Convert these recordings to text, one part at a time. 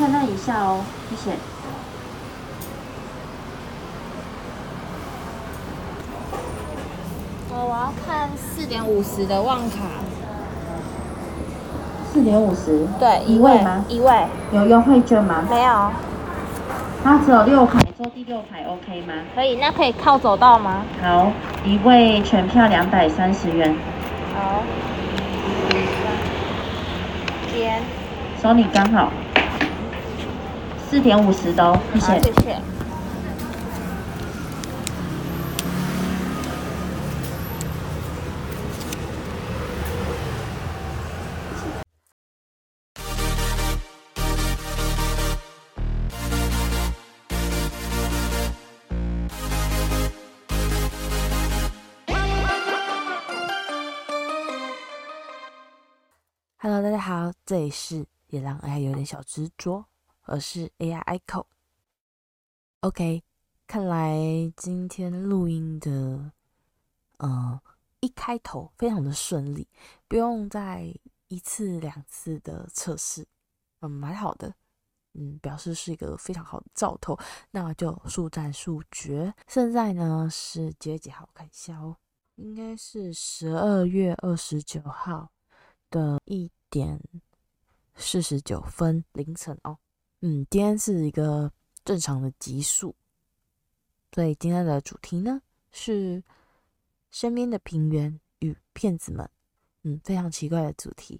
确认一下哦，谢谢。我我要看四点五十的旺卡。四点五十。对，一位吗？一位。有优惠券吗？没有。它只有六排，坐第六排 OK 吗？可以，那可以靠走道吗？好，一位全票两百三十元。好。肩。收你刚好。四点五十的哦，谢谢。谢谢。Hello，大家好，这里是也让 AI 有点小执着。而是 AI Echo。OK，看来今天录音的，呃，一开头非常的顺利，不用再一次两次的测试，嗯，蛮好的，嗯，表示是一个非常好的兆头，那就速战速决。现在呢是几月几号？我看一下哦，应该是十二月二十九号的一点四十九分凌晨哦。嗯，今天是一个正常的集数，所以今天的主题呢是身边的平原与骗子们。嗯，非常奇怪的主题。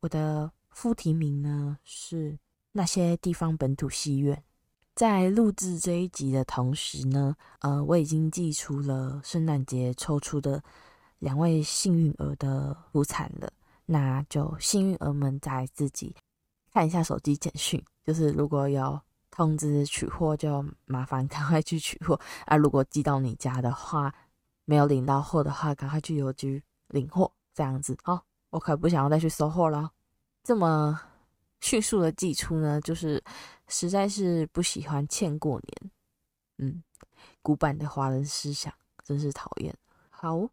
我的副题名呢是那些地方本土戏院。在录制这一集的同时呢，呃，我已经寄出了圣诞节抽出的两位幸运儿的福残了。那就幸运儿们在自己看一下手机简讯。就是如果有通知取货，就麻烦 赶快去取货啊！如果寄到你家的话，没有领到货的话，赶快去邮局领货，这样子哦。我可不想要再去收货了。这么迅速的寄出呢，就是实在是不喜欢欠过年。嗯，古板的华人思想真是讨厌。好，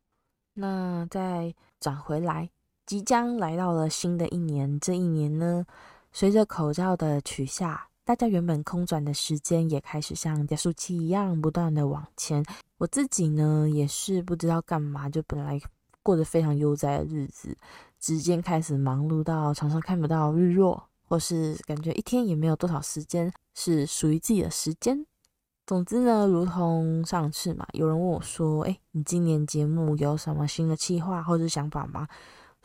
那再转回来，即将来到了新的一年，这一年呢，随着口罩的取下，大家原本空转的时间也开始像加速器一样不断的往前。我自己呢，也是不知道干嘛，就本来过着非常悠哉的日子，直接开始忙碌到常常看不到日落，或是感觉一天也没有多少时间是属于自己的时间。总之呢，如同上次嘛，有人问我说：“诶，你今年节目有什么新的计划或者想法吗？”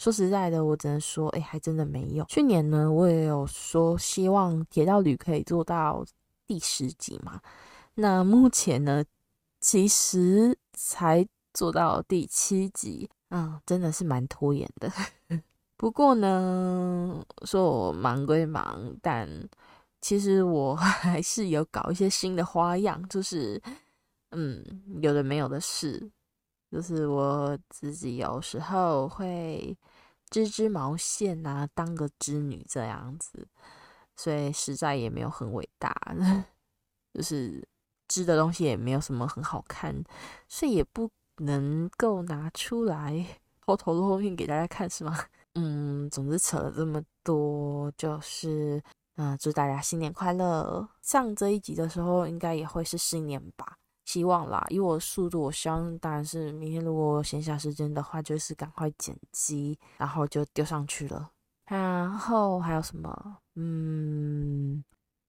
说实在的，我只能说，哎，还真的没有。去年呢，我也有说希望铁道旅可以做到第十集嘛。那目前呢，其实才做到第七集，嗯，真的是蛮拖延的。不过呢，说我忙归忙，但其实我 还是有搞一些新的花样，就是，嗯，有的没有的事。就是我自己有时候会织织毛线啊，当个织女这样子，所以实在也没有很伟大，就是织的东西也没有什么很好看，所以也不能够拿出来偷偷露面给大家看，是吗？嗯，总之扯了这么多，就是嗯、祝大家新年快乐！上这一集的时候，应该也会是新年吧。希望啦，以我的速度，我希望当然是明天如果闲暇时间的话，就是赶快剪辑，然后就丢上去了。然后还有什么？嗯，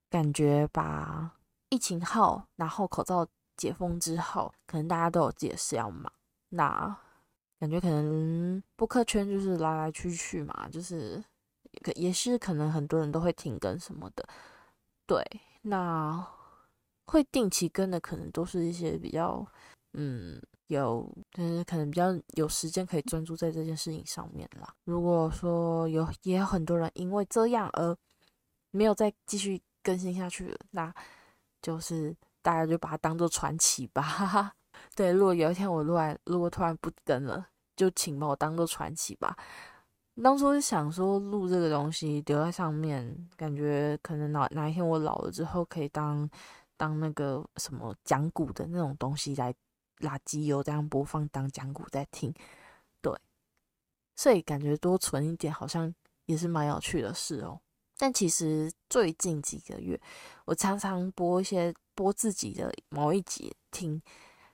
感觉吧，疫情后，然后口罩解封之后，可能大家都有自己的事要忙。那感觉可能播客圈就是来来去去嘛，就是也也是可能很多人都会停更什么的。对，那。会定期更的，可能都是一些比较，嗯，有，就是可能比较有时间可以专注在这件事情上面啦。如果说有，也有很多人因为这样而没有再继续更新下去了，那就是大家就把它当做传奇吧。哈哈。对，如果有一天我突然，如果突然不更了，就请把我当做传奇吧。当初是想说录这个东西留在上面，感觉可能哪哪一天我老了之后可以当。当那个什么讲古的那种东西来拉机油这样播放，当讲古在听，对，所以感觉多存一点好像也是蛮有趣的事哦。但其实最近几个月，我常常播一些播自己的某一集听，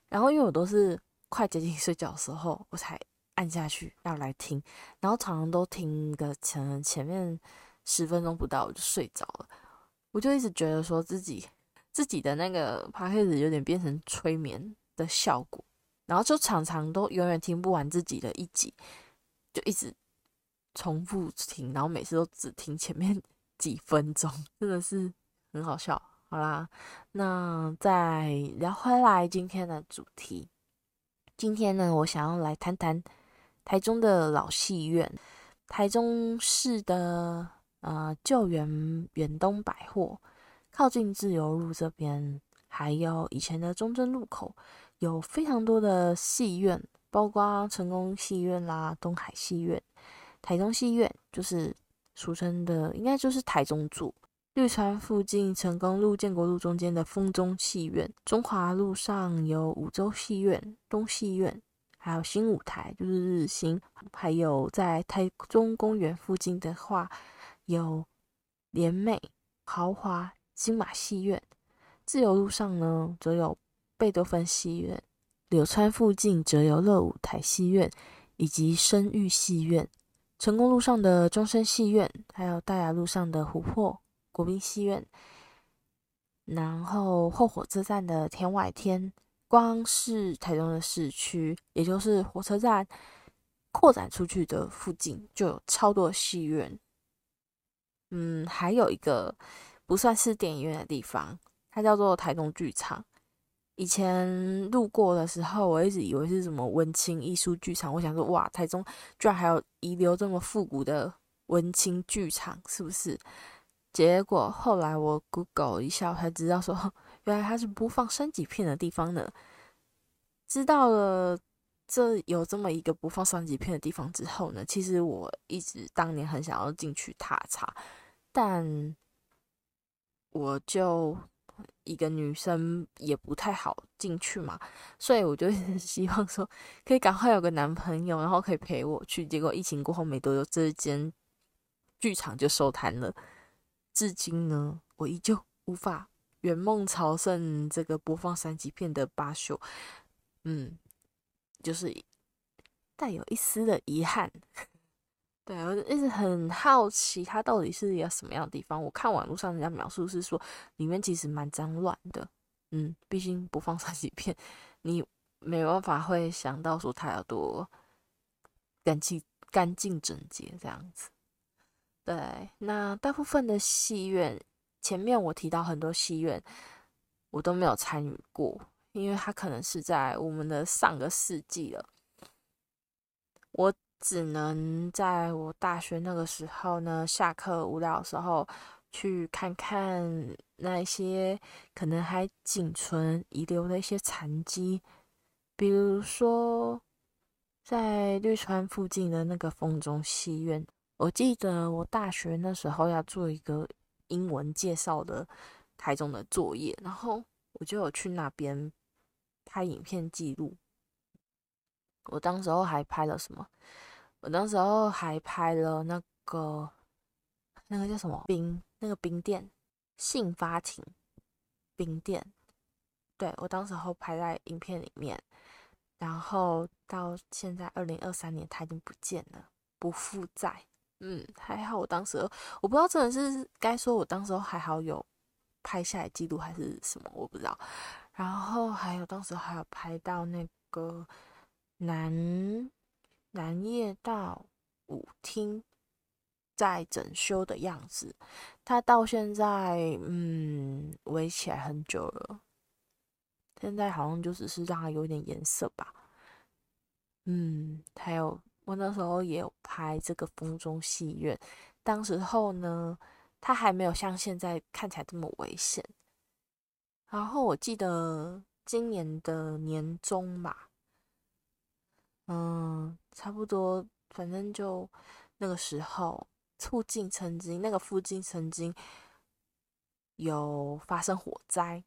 然后因为我都是快接近睡觉的时候，我才按下去要来听，然后常常都听个前前面十分钟不到我就睡着了，我就一直觉得说自己自己的那个 podcast 有点变成催眠的效果，然后就常常都永远听不完自己的一集，就一直。重复听，然后每次都只听前面 几分钟，真的是很好笑。好啦，那再聊回来今天的主题。今天呢，我想要来谈谈台中的老戏院，台中市的呃旧源远东百货，靠近自由路这边，还有以前的中正路口，有非常多的戏院，包括成功戏院啦、东海戏院。台中戏院就是俗称的，应该就是台中柱。绿川附近成功路、建国路中间的丰中戏院，中华路上有五洲戏院、东戏院，还有新舞台，就是日新。还有在台中公园附近的话，有联美、豪华、金马戏院。自由路上呢，则有贝多芬戏院。柳川附近则有乐舞台戏院以及声誉戏院。成功路上的中山戏院，还有大雅路上的琥珀国宾戏院，然后后火车站的天外天，光是台中的市区，也就是火车站扩展出去的附近，就有超多戏院。嗯，还有一个不算是电影院的地方，它叫做台中剧场。以前路过的时候，我一直以为是什么文青艺术剧场。我想说，哇，台中居然还有遗留这么复古的文青剧场，是不是？结果后来我 Google 一下，我才知道说，原来它是播放三级片的地方呢。知道了这有这么一个播放三级片的地方之后呢，其实我一直当年很想要进去踏查，但我就。一个女生也不太好进去嘛，所以我就 希望说可以赶快有个男朋友，然后可以陪我去。结果疫情过后没多久，这间剧场就收摊了。至今呢，我依旧无法圆梦朝圣这个播放三级片的芭秀，嗯，就是带有一丝的遗憾。对，我一直很好奇，它到底是一个什么样的地方。我看网络上人家描述是说，里面其实蛮脏乱的。嗯，毕竟播放 三级片，你没办法会想到说它有多干净、干净整洁这样子。对，那大部分的戏院，前面我提到很多戏院，我都没有参与过，因为它可能是在我们的上个世纪了。我。只能在我大学那个时候呢，下课无聊的时候去看看那些可能还仅存遗留的一些残迹，比如说在绿川附近的那个风中戏院。我记得我大学那时候要做一个英文介绍的台中的作业，然后我就有去那边拍影片记录。我当时候还拍了什么？我那时候还拍了那个那个叫什么冰那个冰店性发情冰店，对，我当时候拍在影片里面，然后到现在二零二三年它已经不见了，不复在。嗯，还好我当时我不知道真的是该说我当时候还好有拍下来记录还是什么，我不知道。然后还有当时还有拍到那个男。南业道舞厅在整修的样子，它到现在嗯围起来很久了，现在好像就只是让它有点颜色吧。嗯，还有我那时候也有拍这个风中戏院，当时候呢，它还没有像现在看起来这么危险。然后我记得今年的年中吧。嗯，差不多，反正就那个时候，附近曾经那个附近曾经有发生火灾。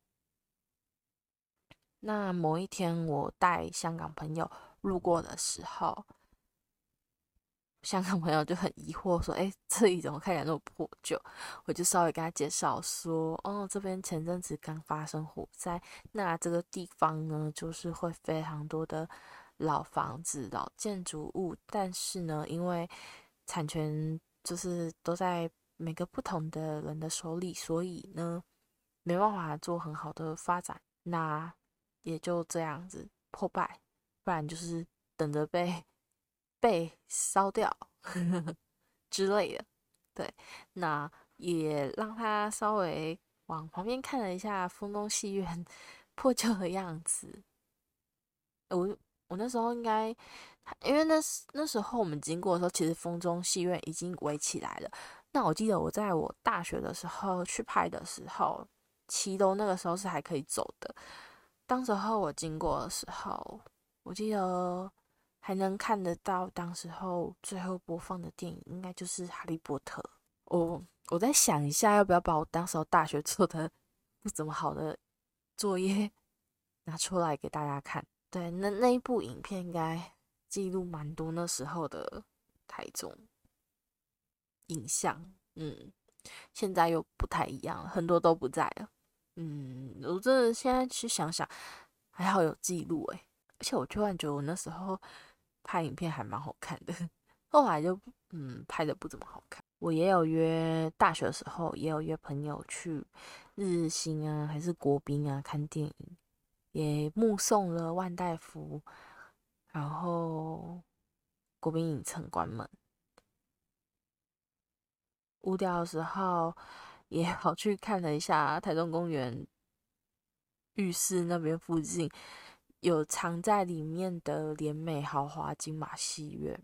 那某一天，我带香港朋友路过的时候，香港朋友就很疑惑说：“哎，这里怎么看起来那么破旧？”我就稍微跟他介绍说：“哦，这边前阵子刚发生火灾，那这个地方呢，就是会非常多的老房子、老建筑物，但是呢，因为产权就是都在每个不同的人的手里，所以呢，没办法做很好的发展，那也就这样子破败，不然就是等着被。”被烧掉呵 呵之类的，对，那也让他稍微往旁边看了一下丰中戏院 破旧的样子。我我那时候应该，因为那那时候我们经过的时候，其实风中戏院已经围起来了。那我记得我在我大学的时候去拍的时候，骑楼那个时候是还可以走的。当时候我经过的时候，我记得。还能看得到，当时候最后播放的电影应该就是《哈利波特》。我我在想一下，要不要把我当时候大学做的 不怎么好的作业 拿出来给大家看？对，那那一部影片应该记录蛮多那时候的台中影像。嗯，现在又不太一样，很多都不在了。嗯，我真的现在去想想，还好有记录诶，而且我突然觉得我那时候。拍影片还蛮好看的，后来就嗯拍的不怎么好看。我也有约大学的时候，也有约朋友去日新啊，还是国宾啊看电影，也目送了万代福，然后国宾影城关门。无聊的时候也跑去看了一下台中公园浴室那边附近。有藏在里面的联美豪华金马戏院，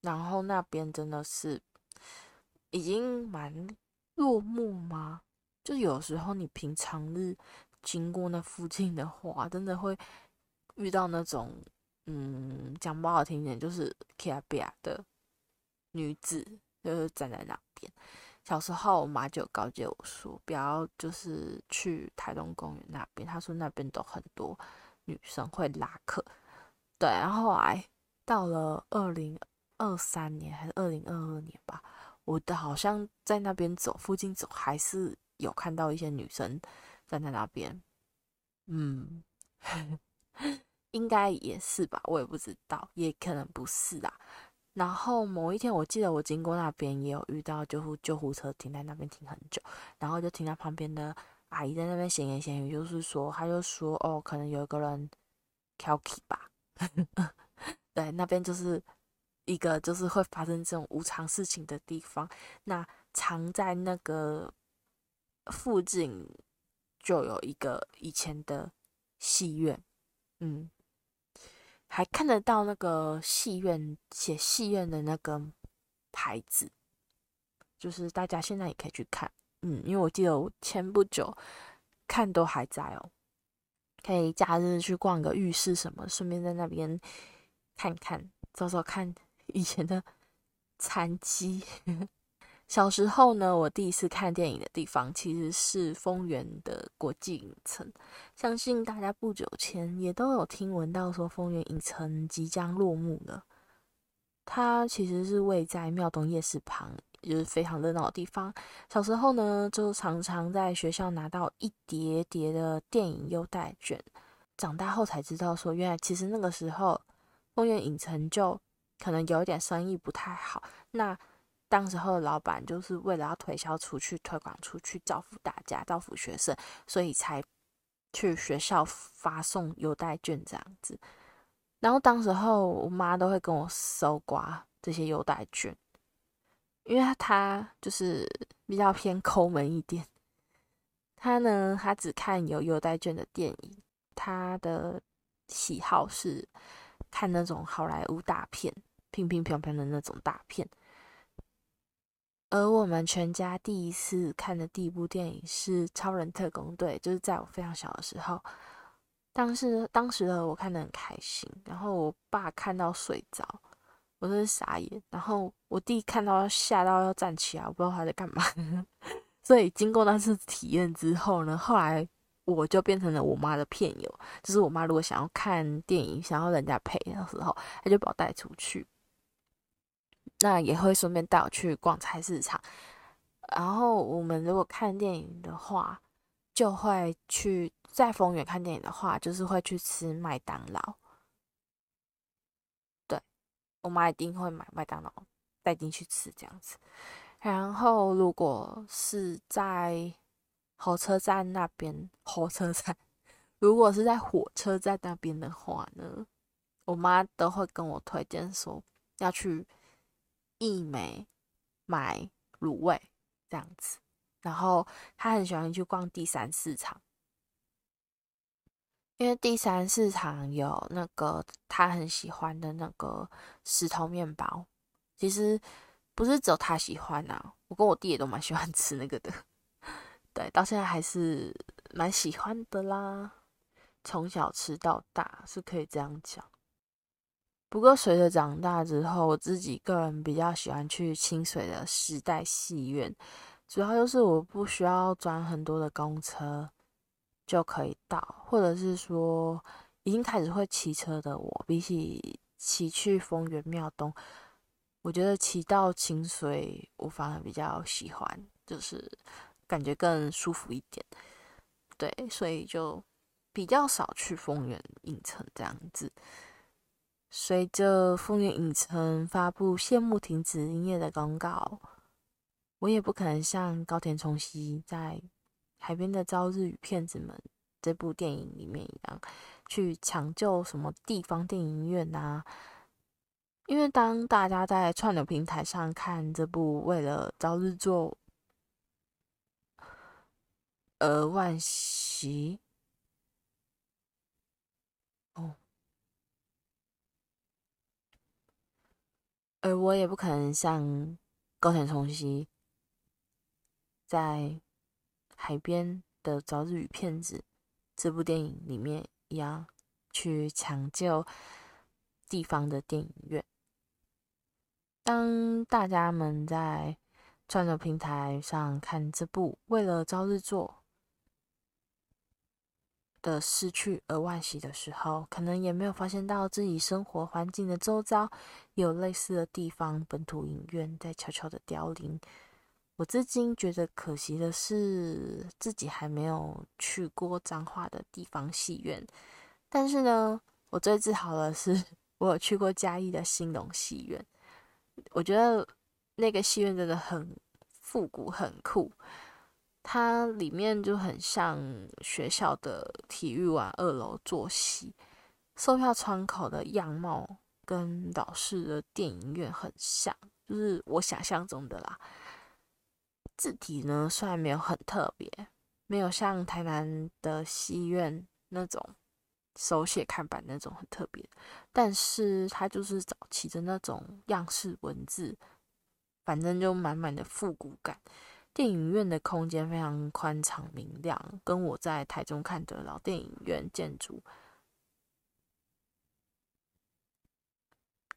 然后那边真的是已经蛮落幕吗？就有时候你平常日经过那附近的话，真的会遇到那种，嗯，讲不好听点，就是 Kia 的女子，就是站在那边。小时候我妈就告诫我说，不要就是去台东公园那边，她说那边都很多。女生会拉客，对，然后后来到了二零二三年还是二零二二年吧，我的好像在那边走附近走，还是有看到一些女生站在那边，嗯，应该也是吧，我也不知道，也可能不是啊。然后某一天，我记得我经过那边，也有遇到救护救护车停在那边停很久，然后就停到旁边的。阿姨在那边闲言闲语，就是说，他就说，哦，可能有一个人调皮吧。对，那边就是一个就是会发生这种无常事情的地方。那藏在那个附近，就有一个以前的戏院，嗯，还看得到那个戏院写戏院的那个牌子，就是大家现在也可以去看。嗯，因为我记得我前不久看都还在哦，可以假日去逛个浴室什么，顺便在那边看看，找找看以前的残疾。小时候呢，我第一次看电影的地方其实是丰原的国际影城，相信大家不久前也都有听闻到说丰原影城即将落幕了。它其实是位在庙东夜市旁。就是非常热闹的地方。小时候呢，就常常在学校拿到一叠叠的电影优待券。长大后才知道，说原来其实那个时候丰原影城就可能有一点生意不太好。那当时候的老板就是为了要推销出去、推广出去、造福大家、造福学生，所以才去学校发送优待券这样子。然后当时候我妈都会跟我搜刮这些优待券。因为他就是比较偏抠门一点，他呢，他只看有优待券的电影，他的喜好是看那种好莱坞大片，乒乒乓乓的那种大片。而我们全家第一次看的第一部电影是《超人特工队》，就是在我非常小的时候，当时当时的我看得很开心，然后我爸看到睡着。我真是傻眼，然后我弟看到吓到要站起来，我不知道他在干嘛。所以经过那次体验之后呢，后来我就变成了我妈的片友，就是我妈如果想要看电影，想要人家陪的时候，她就把我带出去。那也会顺便带我去逛菜市场。然后我们如果看电影的话，就会去在丰原看电影的话，就是会去吃麦当劳。对，我妈一定会买麦当劳带进去吃这样子。然后如果是在火车站那边，火车站，如果是在火车站那边的话呢，我妈都会跟我推荐说要去一枚买卤味这样子。然后他很喜欢去逛第三市场，因为第三市场有那个他很喜欢的那个石头面包。其实不是只有他喜欢啊，我跟我弟也都蛮喜欢吃那个的。对，到现在还是蛮喜欢的啦。从小吃到大是可以这样讲。不过随着长大之后，我自己个人比较喜欢去清水的时代戏院，主要就是我不需要转很多的公车就可以到，或者是说已经开始会骑车的我，比起骑去丰原庙东，我觉得骑到清水我反而比较喜欢，就是。感觉更舒服一点，对，所以就比较少去丰原影城这样子。随着丰原影城发布谢幕停止营业的公告，我也不可能像高田充希在《海边的朝日与骗子们》这部电影里面一样，去抢救什么地方电影院啊。因为当大家在串流平台上看这部为了朝日做而惋惜而我也不可能像高田充希在海边的《朝日与骗子》这部电影里面一样去抢救地方的电影院。当大家们在串流平台上看这部为了朝日做的失去而惋惜的时候，可能也没有发现到自己生活环境的周遭有类似的地方，本土影院在悄悄的凋零。我至今觉得可惜的是，自己还没有去过彰化的地方戏院。但是呢，我最自豪的是，我有去过嘉义的兴隆戏院。我觉得那个戏院真的很复古，很酷。它里面就很像学校的体育馆二楼坐席，售票窗口的样貌跟老式的电影院很像，就是我想象中的啦。字体呢，虽然没有很特别，没有像台南的戏院那种手写看板那种很特别，但是它就是早期的那种样式文字，反正就满满的复古感。电影院的空间非常宽敞明亮，跟我在台中看的老电影院建筑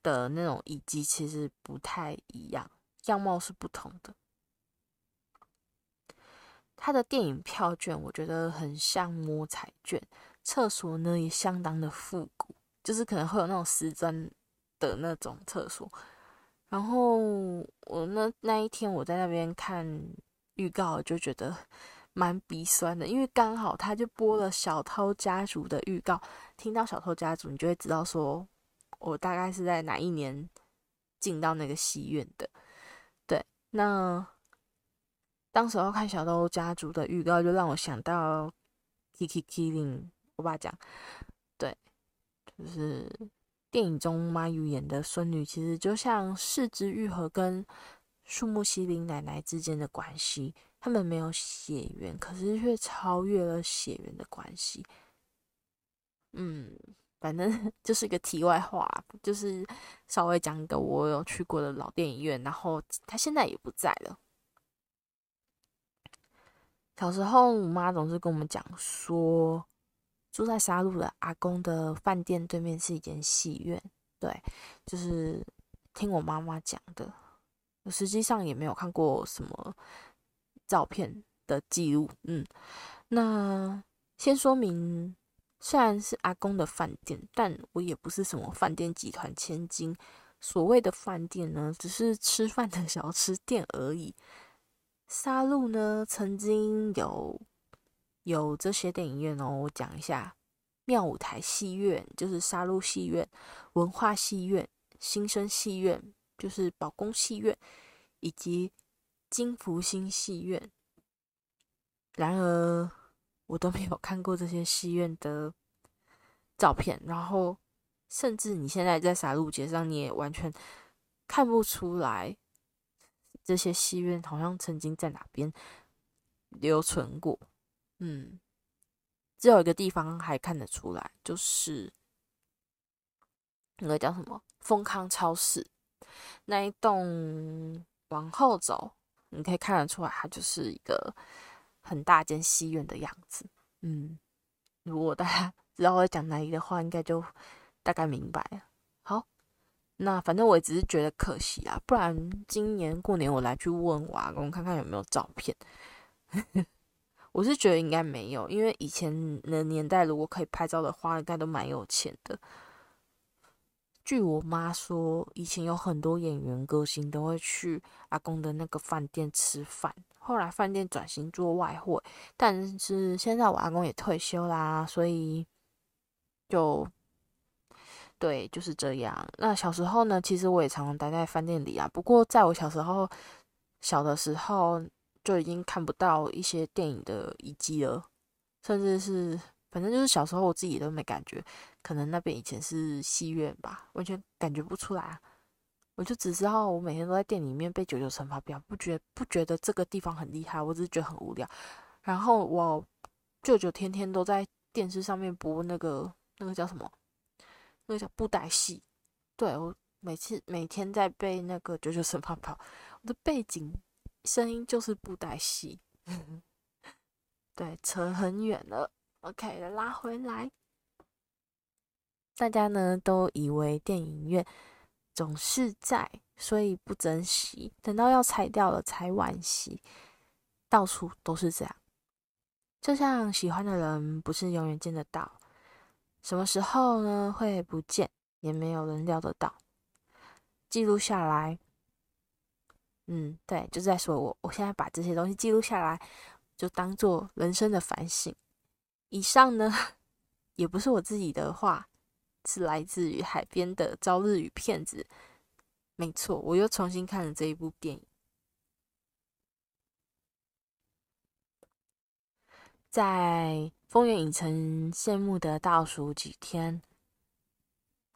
的那种遗迹其实不太一样，样貌是不同的。它的电影票券我觉得很像摸彩券，厕所呢也相当的复古，就是可能会有那种石砖的那种厕所。然后我那那一天我在那边看预告，就觉得蛮鼻酸的，因为刚好他就播了《小偷家族》的预告。听到《小偷家族》，你就会知道说，我大概是在哪一年进到那个戏院的。对，那当时候看《小偷家族》的预告，就让我想到 Kiki Killing，我爸讲，对，就是。电影中，马友演的孙女其实就像是枝裕和跟树木希林奶奶之间的关系，他们没有血缘，可是却超越了血缘的关系。嗯，反正 就是一个题外话，就是稍微讲一个我有去过的老电影院，然后他现在也不在了。小时候，我妈总是跟我们讲说。住在沙鹿的阿公的饭店对面是一间戏院，对，就是听我妈妈讲的，实际上也没有看过什么照片的记录。嗯，那先说明，虽然是阿公的饭店，但我也不是什么饭店集团千金，所谓的饭店呢，只是吃饭的小吃店而已。沙鹿呢，曾经有有这些电影院哦，我讲一下：妙舞台戏院就是沙鹿戏院，文化戏院、新生戏院就是宝宫戏院，以及金福星戏院。然而，我都没有看过这些戏院的照片，然后。甚至你现在在沙鹿街上，你也完全看不出来这些戏院好像曾经在哪边留存过。嗯，只有一个地方还看得出来，就是那个叫什么丰康超市那一栋，往后走你可以看得出来，它就是一个很大间戏院的样子。嗯，如果大家 知道我在讲哪里的话，应该就。大概明白了。好，那反正我只是觉得可惜啊，不然今年过年我来去问我阿公看看有没有照片。我是觉得应该没有，因为以前的年代如果可以拍照的话，应该都蛮有钱的。据我妈说，以前有很多演员歌星都会去阿公的那个饭店吃饭，后来饭店转型做外烩，但是现在我阿公也退休啦，所以就。对，就是这样。那小时候呢，其实我也常常待在饭店里啊。不过在我小时候，小的时候就已经看不到一些电影的遗迹了，甚至是反正就是小时候我自己都没感觉，可能那边以前是戏院吧，完全感觉不出来啊。我就只知道我每天都在店里面背九九乘法表，不觉不觉得这个地方很厉害，我只是觉得很无聊。然后我舅舅天天都在电视上面播那个那个叫什么？那个叫布袋戏，对，我每次每天在背那个九九乘法表，我的背景声音就是布袋戏。对，扯很远了，OK，拉回来。大家呢都以为电影院总是在，所以不珍惜，等到要拆掉了才惋惜。到处都是这样，就像喜欢的人不是永远见得到。什么时候呢？会不见，也没有人料得到。记录下来，嗯，对，就在说我，我现在把这些东西记录下来，就当做人生的反省。以上呢，也不是我自己的话，是来自于海边的《朝日与骗子》。没错，我又重新看了这一部电影，在。丰原影城谢幕的倒数几天，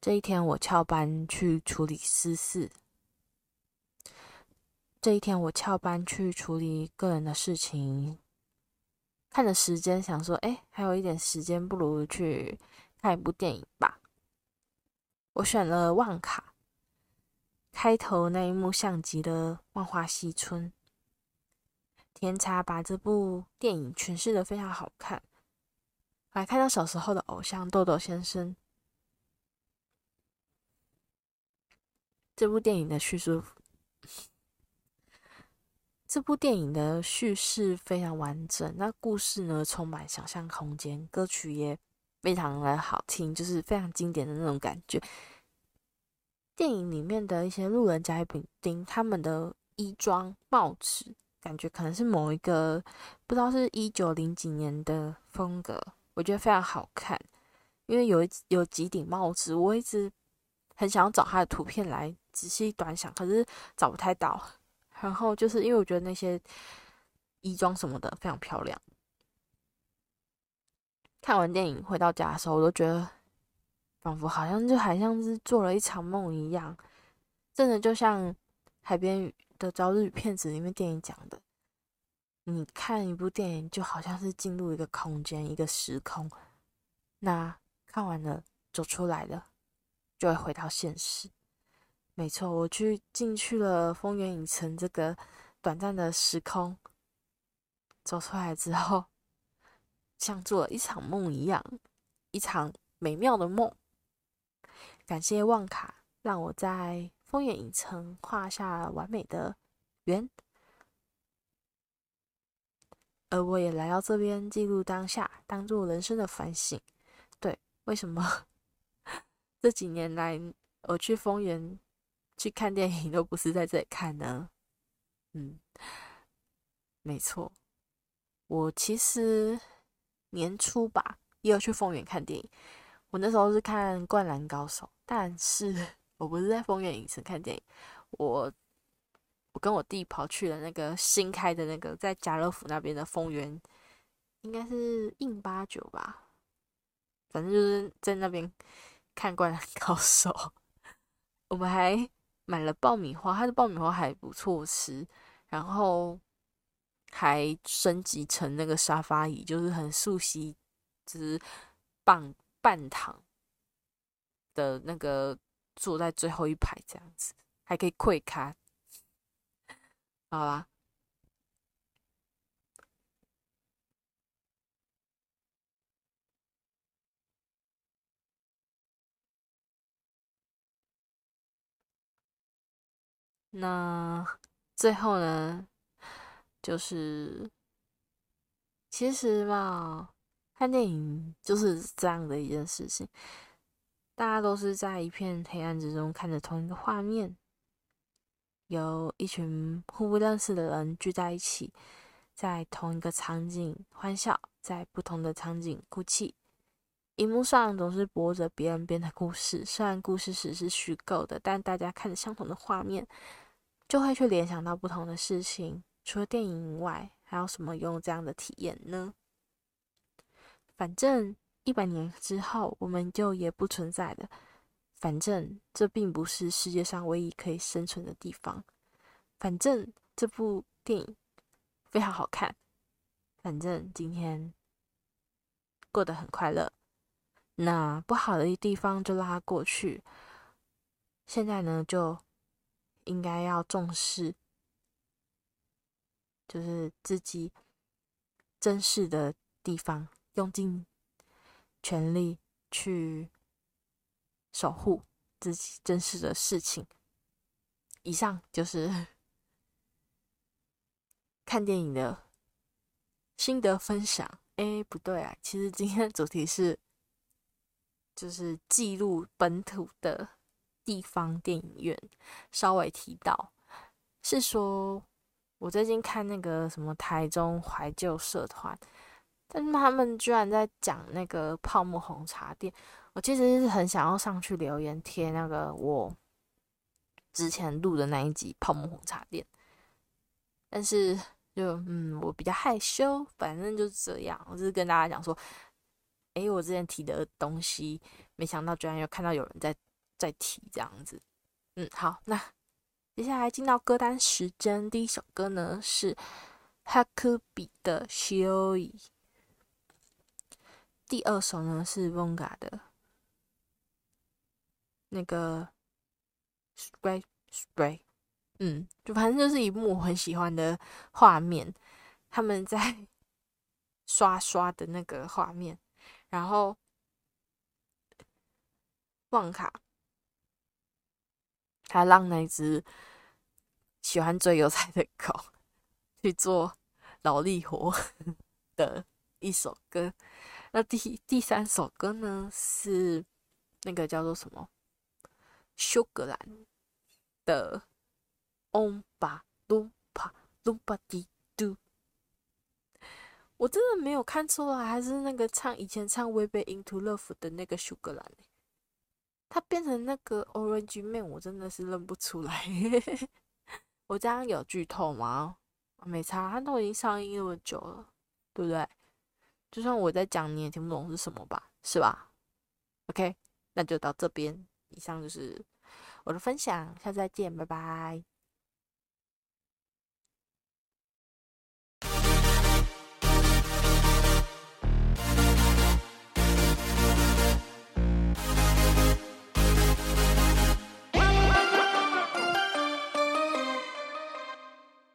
这一天我翘班去处理私事。这一天我翘班去处理个人的事情，看着时间想说：“哎，还有一点时间，不如去看一部电影吧。”我选了《旺卡》，开头那一幕像极了《万花嬉春》。甜茶把这部电影诠释的非常好看。来看到小时候的偶像豆豆先生。这部电影的叙述，这部电影的叙事非常完整。那故事呢，充满想象空间，歌曲也非常的好听，就是非常经典的那种感觉。电影里面的一些路人甲乙丙丁，他们的衣装、帽子，感觉可能是某一个不知道是一九零几年的风格。我觉得非常好看，因为有一有几顶帽子，我一直很想找它的图片来仔细端详，可是找不太到。然后就是因为我觉得那些衣装什么的非常漂亮。看完电影回到家的时候，我都觉得仿佛好像就好像是做了一场梦一样，真的就像《海边的朝日片子》里面电影讲的。你看一部电影，就好像是进入一个空间、一个时空。那看完了，走出来了，就会回到现实。没错，我去进去了丰原影城这个短暂的时空，走出来之后，像做了一场梦一样，一场美妙的梦。感谢旺卡，让我在丰原影城画下完美的圆。而我也来到这边记录当下，当做人生的反省。对，为什么 这几年来我去丰原去看电影都不是在这里看呢？嗯，没错，我其实年初吧也有去丰原看电影。我那时候是看《灌篮高手》，但是我不是在丰原影城看电影，我我跟我弟跑去了那个新开的那个在家乐福那边的丰原，应该是印八九吧，反正就是在那边看《灌篮高手》，我们还。买了爆米花，它的爆米花还不错吃，然后还升级成那个沙发椅，就是很熟悉，就是半半躺的那个，坐在最后一排这样子，还可以窥咖，好啦。那最后呢，就是其实嘛，看电影就是这样的一件事情，大家都是在一片黑暗之中看着同一个画面，有一群互不认识的人聚在一起，在同一个场景欢笑，在不同的场景哭泣。荧幕上总是播着别人编的故事，虽然故事史是虚构的，但大家看着相同的画面，就会去联想到不同的事情。除了电影以外，还有什么用这样的体验呢？反正一百年之后，我们就也不存在了。反正这并不是世界上唯一可以生存的地方。反正这部电影非常好看。反正今天过得很快乐。那不好的地方就让它过去。现在呢，就应该要重视，就是自己珍视的地方，用尽全力去守护自己珍视的事情。以上就是 看电影的心得分享。哎，不对啊，其实今天的主题是。就是记录本土的地方电影院，稍微提到是说，我最近看那个什么台中怀旧社团，但是他们居然在讲那个泡沫红茶店，我其实是很想要上去留言贴那个我之前录的那一集泡沫红茶店，但是就嗯，我比较害羞，反正就是这样，我就是跟大家讲说。诶，我之前提的东西，没想到居然又看到有人在在提这样子。嗯，好，那接下来进到歌单时间，第一首歌呢是 Hakubi 的 Shioi，第二首呢是 Vonga 的那个 Spray Spray，嗯，就反正就是一幕我很喜欢的画面，他们在 刷刷的那个画面。然后，旺卡他让那只喜欢追油菜的狗 去做劳力活 的一首歌。那第第三首歌呢，是那个叫做什么？苏格兰的《欧巴鲁帕鲁巴迪杜》。我真的没有看出来，还是那个唱以前唱《We Be Into Love》的那个苏格兰，他变成那个 Orange Man，我真的是认不出来。我这样有剧透吗？没差，他都已经上映那么久了，对不对？就算我在讲，你也听不懂是什么吧？是吧？OK，那就到这边。以上就是我的分享，下次再见，拜拜。